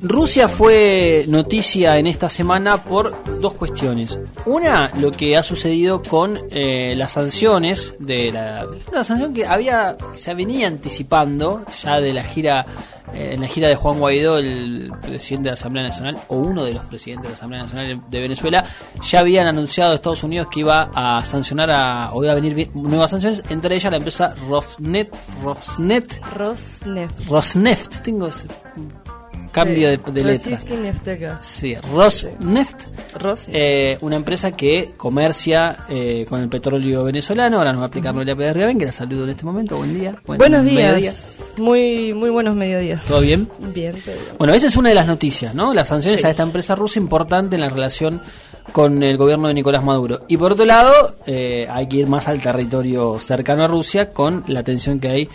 Rusia fue noticia en esta semana por dos cuestiones. Una, lo que ha sucedido con eh, las sanciones de la una sanción que había se venía anticipando ya de la gira eh, en la gira de Juan Guaidó, el presidente de la Asamblea Nacional o uno de los presidentes de la Asamblea Nacional de Venezuela, ya habían anunciado a Estados Unidos que iba a sancionar a o iba a venir nuevas sanciones, entre ellas la empresa Rosneft, Rosneft, Rosneft. Rosneft, tengo ese cambio de, de letra. Sí, Rosneft, Rosneft. eh, una empresa que comercia eh, con el petróleo venezolano. Ahora nos va a explicar Noelia Pérez Riaben, que la saludo en este momento. Buen día. Buen Buenos días. mediodía. Muy, muy buenos mediodías. ¿Todo bien? Bien, todo bien. Bueno, esa es una de las noticias, ¿no? Las sanciones Sí. a esta empresa rusa importante en la relación con el gobierno de Nicolás Maduro. Y por otro lado, eh, hay que ir más al territorio cercano a Rusia con la tensión que hay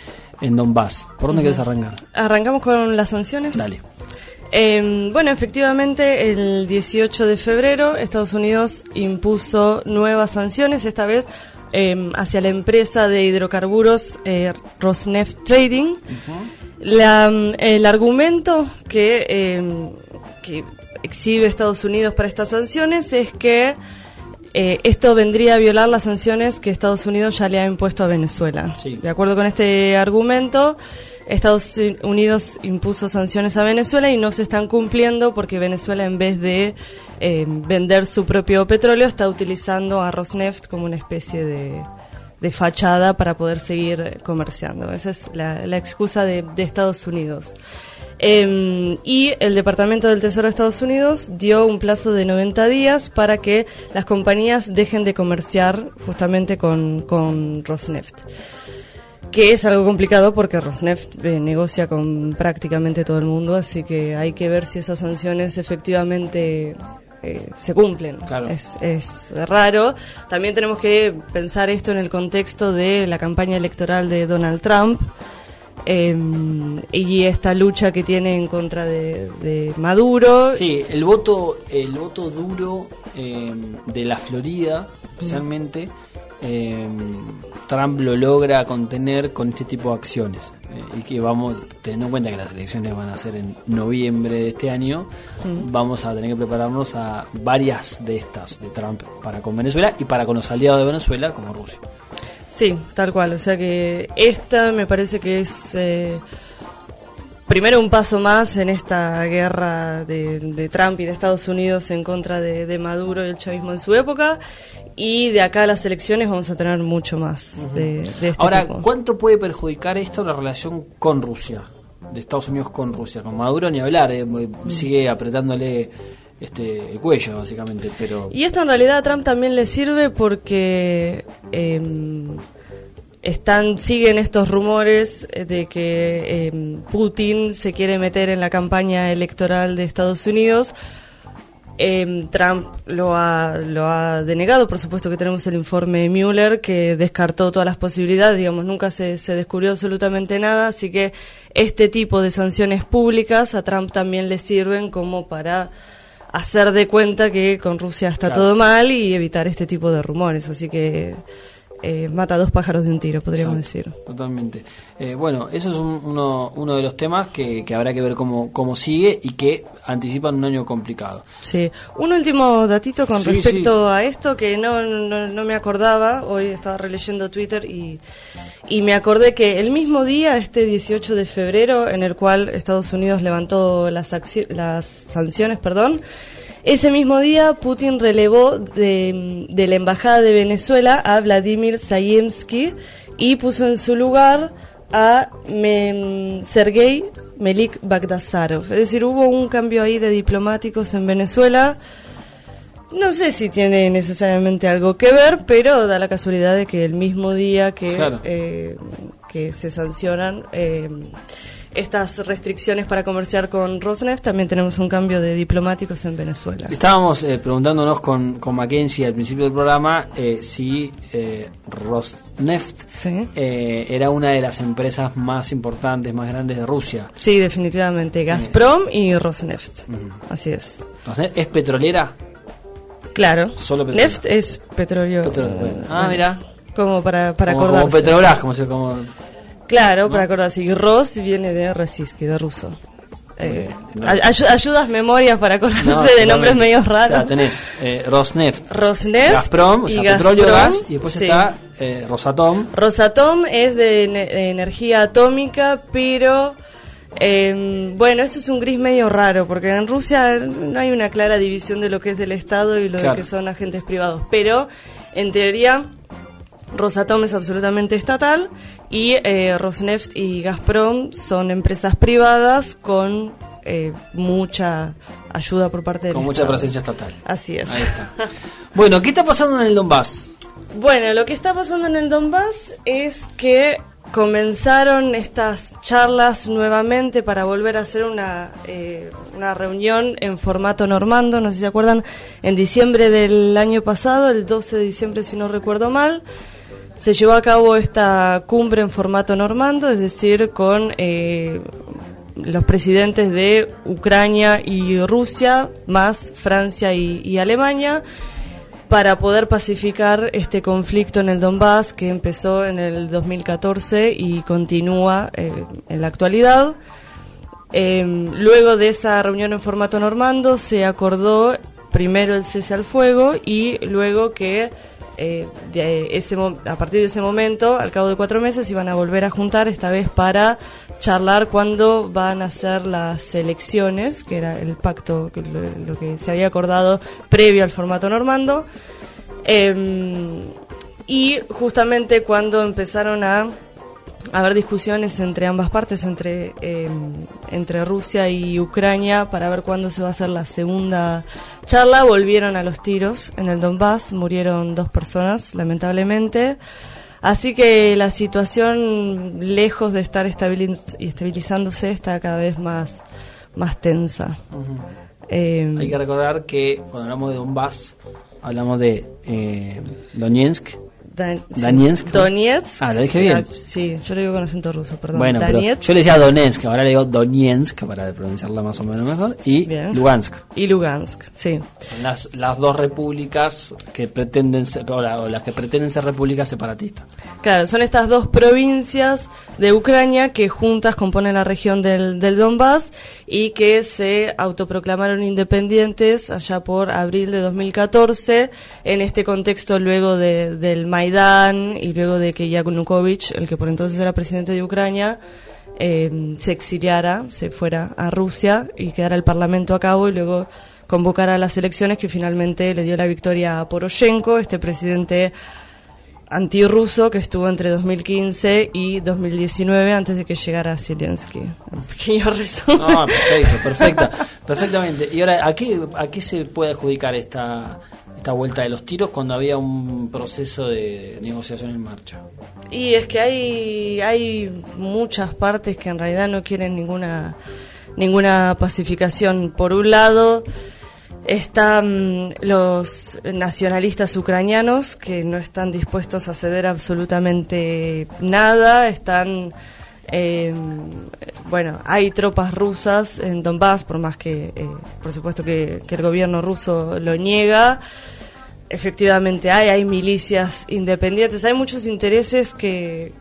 en Donbass. ¿Por dónde quieres arrancar? Arrancamos con las sanciones. Dale. Eh, bueno, efectivamente, el 18 de febrero Estados Unidos impuso nuevas sanciones, esta vez eh, hacia la empresa de hidrocarburos eh, Rosneft Trading. La, mm, el argumento que, que exhibe Estados Unidos para estas sanciones es que eh, esto vendría a violar las sanciones que Estados Unidos ya le ha impuesto a Venezuela. Sí. De acuerdo con este argumento, Estados Unidos impuso sanciones a Venezuela y no se están cumpliendo porque Venezuela en vez de eh, vender su propio petróleo está utilizando a Rosneft como una especie de, de fachada para poder seguir comerciando. Esa es la, excusa de, Estados Unidos. Eh, y el Departamento del Tesoro de Estados Unidos dio un plazo de 90 días para que las compañías dejen de comerciar justamente con, con Rosneft. Que es algo complicado porque Rosneft eh, negocia con prácticamente todo el mundo, así que hay que ver si esas sanciones efectivamente eh, se cumplen. Claro. Es, es raro. También tenemos que pensar esto en el contexto de la campaña electoral de Donald Trump eh, y esta lucha que tiene en contra de, de Maduro. Sí, el voto, el voto duro eh, de la Florida, especialmente, eh, Trump lo logra contener con este tipo de acciones. Eh, y que vamos, teniendo en cuenta que las elecciones van a ser en noviembre de este año, vamos a tener que prepararnos a varias de estas de Trump para con Venezuela y para con los aliados de Venezuela como Rusia. Sí, tal cual. O sea que esta me parece que es eh, primero un paso más en esta guerra de, de Trump y de Estados Unidos en contra de, de Maduro y el chavismo en su época. Y de acá a las elecciones vamos a tener mucho más de, de este Ahora, tipo. ¿cuánto puede perjudicar esto la relación con Rusia? De Estados Unidos con Rusia. Con Maduro ni hablar, eh, sigue apretándole este el cuello, básicamente. Pero Y esto en realidad a Trump también le sirve porque eh, están siguen estos rumores eh, de que eh, Putin se quiere meter en la campaña electoral de Estados Unidos. Eh, Trump lo ha, lo ha denegado, por supuesto que tenemos el informe de Mueller que descartó todas las posibilidades, digamos, nunca se, se descubrió absolutamente nada, así que este tipo de sanciones públicas a Trump también le sirven como para hacer de cuenta que con Rusia está Claro. todo mal y evitar este tipo de rumores, así que eh, mata dos pájaros de un tiro, podríamos Exacto, decir. Totalmente. Eh, bueno, eso es un- uno, uno de los temas que, que habrá que ver cómo, cómo sigue y que anticipan un año complicado. Sí, un último datito con Sí, respecto a esto que no, no, no me acordaba, hoy estaba releyendo Twitter y, y me acordé que el mismo día, este 18 de febrero, en el cual Estados Unidos levantó las, las sanciones, perdón, ese mismo día Putin relevó de, de la Embajada de Venezuela a Vladimir Zayemsky y puso en su lugar a Mem- Sergei Melik Bagdasarov. Es decir, hubo un cambio ahí de diplomáticos en Venezuela. No sé si tiene necesariamente algo que ver, pero da la casualidad de que el mismo día que, Claro. eh, que se sancionan, eh, estas restricciones para comerciar con Rosneft, también tenemos un cambio de diplomáticos en Venezuela. Estábamos eh, preguntándonos con, con Mackenzie al principio del programa eh, si eh, Rosneft Sí. eh, era una de las empresas más importantes, más grandes de Rusia. Sí, definitivamente. Gazprom y Rosneft. Así es. ¿Rosneft es petrolera? Claro. Solo petróleo. Neft es petróleo. Petróleo, eh. Ah, mira. Como para, para como, acordarse. como Petrobras, como Claro, para acordarse. Y Ros viene de Resiski, de ruso. Eh, No. ay- ayu- ayudas memorias para acordarse No, de nombres medio O raros. sea, tenés eh, Rosneft, Rosneft Gazprom, o sea, y petróleo, gas, y después sí. está eh, Rosatom. Rosatom es de, ene- de energía atómica, pero eh, bueno, esto es un gris medio raro, porque en Rusia no hay una clara división de lo que es del Estado y lo Claro. de que son agentes privados. Pero en teoría, Rosatom es absolutamente estatal y eh, Rosneft y Gazprom son empresas privadas con eh, mucha ayuda por parte del Con mucha Estado. presencia estatal. Así es. Ahí está. Bueno, ¿qué está pasando en el Donbass? Bueno, lo que está pasando en el Donbass es que comenzaron estas charlas nuevamente para volver a hacer una, eh, una reunión en formato normando, no sé si se acuerdan, en diciembre del año pasado, el 12 de diciembre si no recuerdo mal, se llevó a cabo esta cumbre en formato normando, es decir, con eh, los presidentes de Ucrania y Rusia, más Francia y, Alemania, para poder pacificar este conflicto en el Donbass que empezó en el 2014 y continúa eh, en la actualidad. Eh, luego de esa reunión en formato normando se acordó primero el cese al fuego y luego que eh, ese a partir de ese momento, al cabo de cuatro meses, iban a volver a juntar, esta vez para charlar cuándo van a ser las elecciones, que era el pacto, lo que se había acordado previo al formato normando. Em, y justamente cuando empezaron a haber discusiones entre ambas partes, entre, eh, entre Rusia y Ucrania, para ver cuándo se va a hacer la segunda charla. Volvieron a los tiros en el Donbass, murieron dos personas, lamentablemente. Así que la situación, lejos de estar estabiliz- y estabilizándose, está cada vez más, más tensa. Eh, Hay que recordar que cuando hablamos de Donbass, hablamos de eh, Donetsk. Dan-. Donetsk. Donetsk. Ah, lo dije bien. Ah, Sí, yo lo digo con acento ruso, perdón. Bueno, pero yo le decía Donetsk, ahora le digo Donetsk para pronunciarla más o menos mejor, y Bien. Lugansk. y Lugansk, sí. Son las, las dos repúblicas que pretenden ser, o, la- o las que pretenden ser repúblicas separatistas. Claro, son estas dos provincias de Ucrania que juntas componen la región del, del Donbass y que se autoproclamaron independientes allá por abril de 2014 en este contexto luego de- del Maidán y luego de que Yanukovych, el que por entonces era presidente de Ucrania, eh, se exiliara, se fuera a Rusia y quedara el parlamento a cabo y luego convocara las elecciones que finalmente le dio la victoria a Poroshenko, este presidente antirruso que estuvo entre 2015 y 2019 antes de que llegara Zelensky. Un pequeño resumen. No, perfecto, perfecta, perfectamente. Y ahora, ¿a qué, ¿a qué se puede adjudicar esta, esta vuelta de los tiros cuando había un proceso de negociación en marcha? Y es que hay, hay muchas partes que en realidad no quieren ninguna, ninguna pacificación. Por un lado, están los nacionalistas ucranianos que no están dispuestos a ceder absolutamente nada, están... eh, bueno, hay tropas rusas en Donbass, por más que, eh, por supuesto, que, el gobierno ruso lo niega. Efectivamente hay, hay milicias independientes, hay muchos intereses que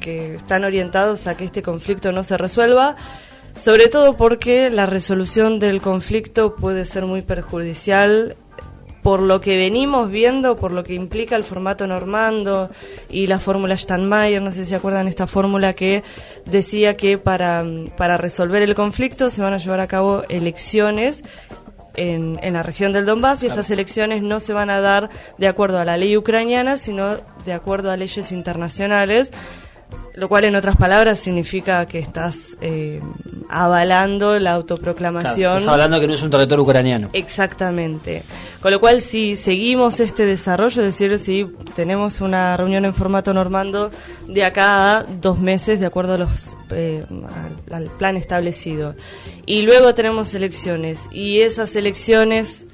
están orientados a que este conflicto no se resuelva, sobre todo porque la resolución del conflicto puede ser muy perjudicial por lo que venimos viendo, por lo que implica el formato normando y la fórmula Steinmeier, no sé si se acuerdan esta fórmula que decía que para, para resolver el conflicto se van a llevar a cabo elecciones en, en la región del Donbass y estas elecciones no se van a dar de acuerdo a la ley ucraniana, sino de acuerdo a leyes internacionales, lo cual en otras palabras significa que estás eh, avalando la autoproclamación. estás hablando que no es un territorio ucraniano. Exactamente. Con lo cual, si seguimos este desarrollo, es decir, si tenemos una reunión en formato normando de acá a dos meses, de acuerdo a los, eh, al, al plan establecido, y luego tenemos elecciones, y esas elecciones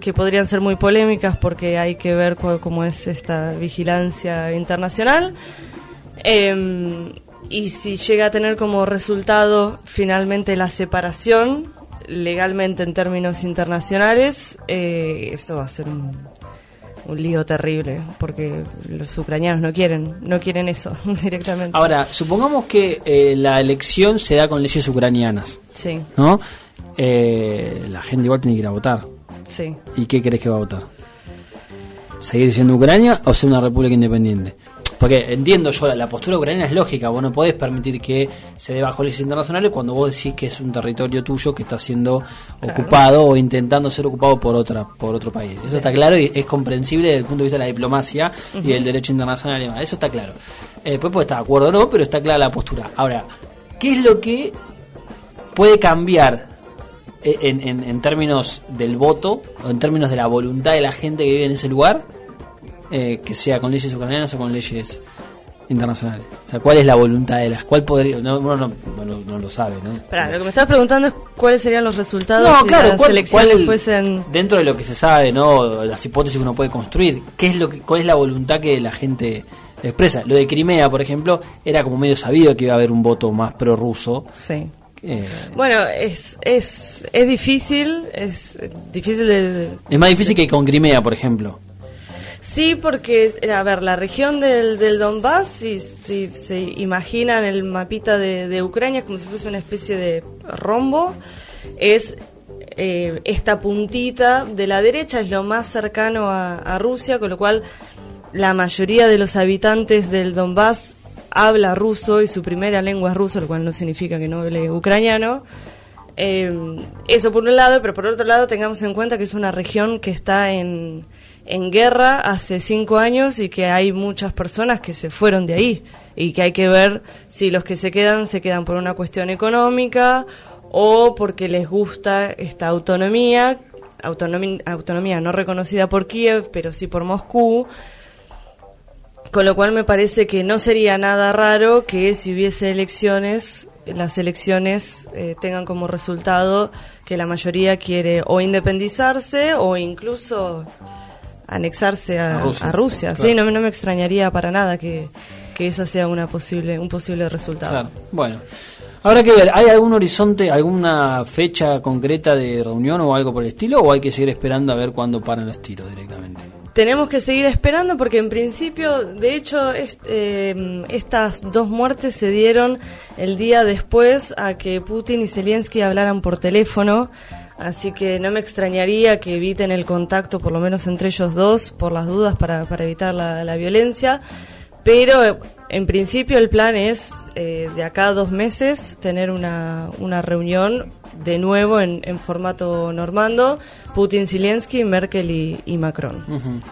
que podrían ser muy polémicas porque hay que ver cuál, cómo es esta vigilancia internacional. Eh, y si llega a tener como resultado finalmente la separación, legalmente en términos internacionales, eh, eso va a ser un, un lío terrible, porque los ucranianos no quieren, no quieren eso directamente. Ahora, supongamos que eh, la elección se da con leyes ucranianas, Sí, ¿no? Eh, la gente igual tiene que ir a votar. sí. ¿Y qué crees que va a votar? ¿Seguir siendo Ucrania o ser una república independiente? Porque entiendo yo, la, postura ucraniana es lógica, vos no podés permitir que se dé bajo leyes internacionales cuando vos decís que es un territorio tuyo que está siendo ocupado o intentando ser ocupado por otra por otro país. Eso está claro y es comprensible desde el punto de vista de la diplomacia y del derecho internacional y demás. Eso está claro. Eh, después puede estar de acuerdo o no, pero está clara la postura. Ahora, ¿qué es lo que puede cambiar eh, en, en- en términos del voto o en términos de la voluntad de la gente que vive en ese lugar, eh, que sea con leyes ucranianas o con leyes internacionales. O sea, ¿cuál es la voluntad de las? ¿Cuál podría? No, uno no, no lo- no lo sabe, ¿no? Espera, lo que me estás preguntando es cuáles serían los resultados No, si claro, las ¿cuál- elecciones cuál- fuesen... dentro de lo que se sabe, ¿no? Las hipótesis que uno puede construir, ¿qué es lo que, ¿cuál es la voluntad que la gente expresa? Lo de Crimea, por ejemplo, era como medio sabido que iba a haber un voto más prorruso. Sí. Eh, Bueno, es, es, es difícil, es difícil de... es más difícil que con Crimea, por ejemplo. Sí, porque, a ver, la región del, del Donbass, si, si se imaginan el mapita de, de Ucrania como si fuese una especie de rombo, es eh, esta puntita de la derecha, es lo más cercano a, a Rusia, con lo cual la mayoría de los habitantes del Donbass habla ruso y su primera lengua es ruso, lo cual no significa que no hable ucraniano. Eh, eso por un lado, pero por otro lado tengamos en cuenta que es una región que está en, en guerra hace cinco años y que hay muchas personas que se fueron de ahí y que hay que ver si los que se quedan se quedan por una cuestión económica o porque les gusta esta autonomía, autonomi- autonomía no reconocida por Kiev, pero sí por Moscú. Con lo cual me parece que no sería nada raro que si hubiese elecciones, las elecciones eh, tengan como resultado que la mayoría quiere o independizarse o incluso anexarse a, A Rusia, a Rusia. claro. Sí, no, me- no me extrañaría para nada que, que esa sea una posible, un posible resultado. Claro. Bueno. Habrá que ver, ¿hay algún horizonte, alguna fecha concreta de reunión o algo por el estilo? ¿O hay que seguir esperando a ver cuándo paran los tiros directamente? Tenemos que seguir esperando porque en principio, de hecho, est- eh, estas dos muertes se dieron el día después a que Putin y Zelensky hablaran por teléfono, así que no me extrañaría que eviten el contacto, por lo menos entre ellos dos, por las dudas, para, para evitar la, la violencia. Pero en principio el plan es eh, de acá a dos meses tener una, una reunión de nuevo en, en formato normando, Putin, Zelensky, Merkel y, y Macron.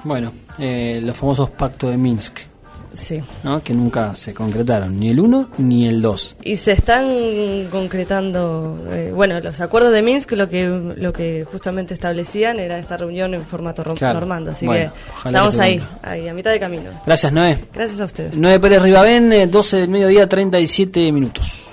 Bueno, eh, los famosos pactos de Minsk, Sí. ¿no? que nunca se concretaron, ni el uno ni el dos. Y se están concretando, eh, bueno, los acuerdos de Minsk lo que lo que justamente establecían era esta reunión en formato ro- Claro. normando, así Bueno, que estamos que ahí, ahí, a mitad de camino. Gracias, Noé. Gracias a ustedes. Noé Pérez Ribabén, eh, 12 del mediodía, 37 minutos.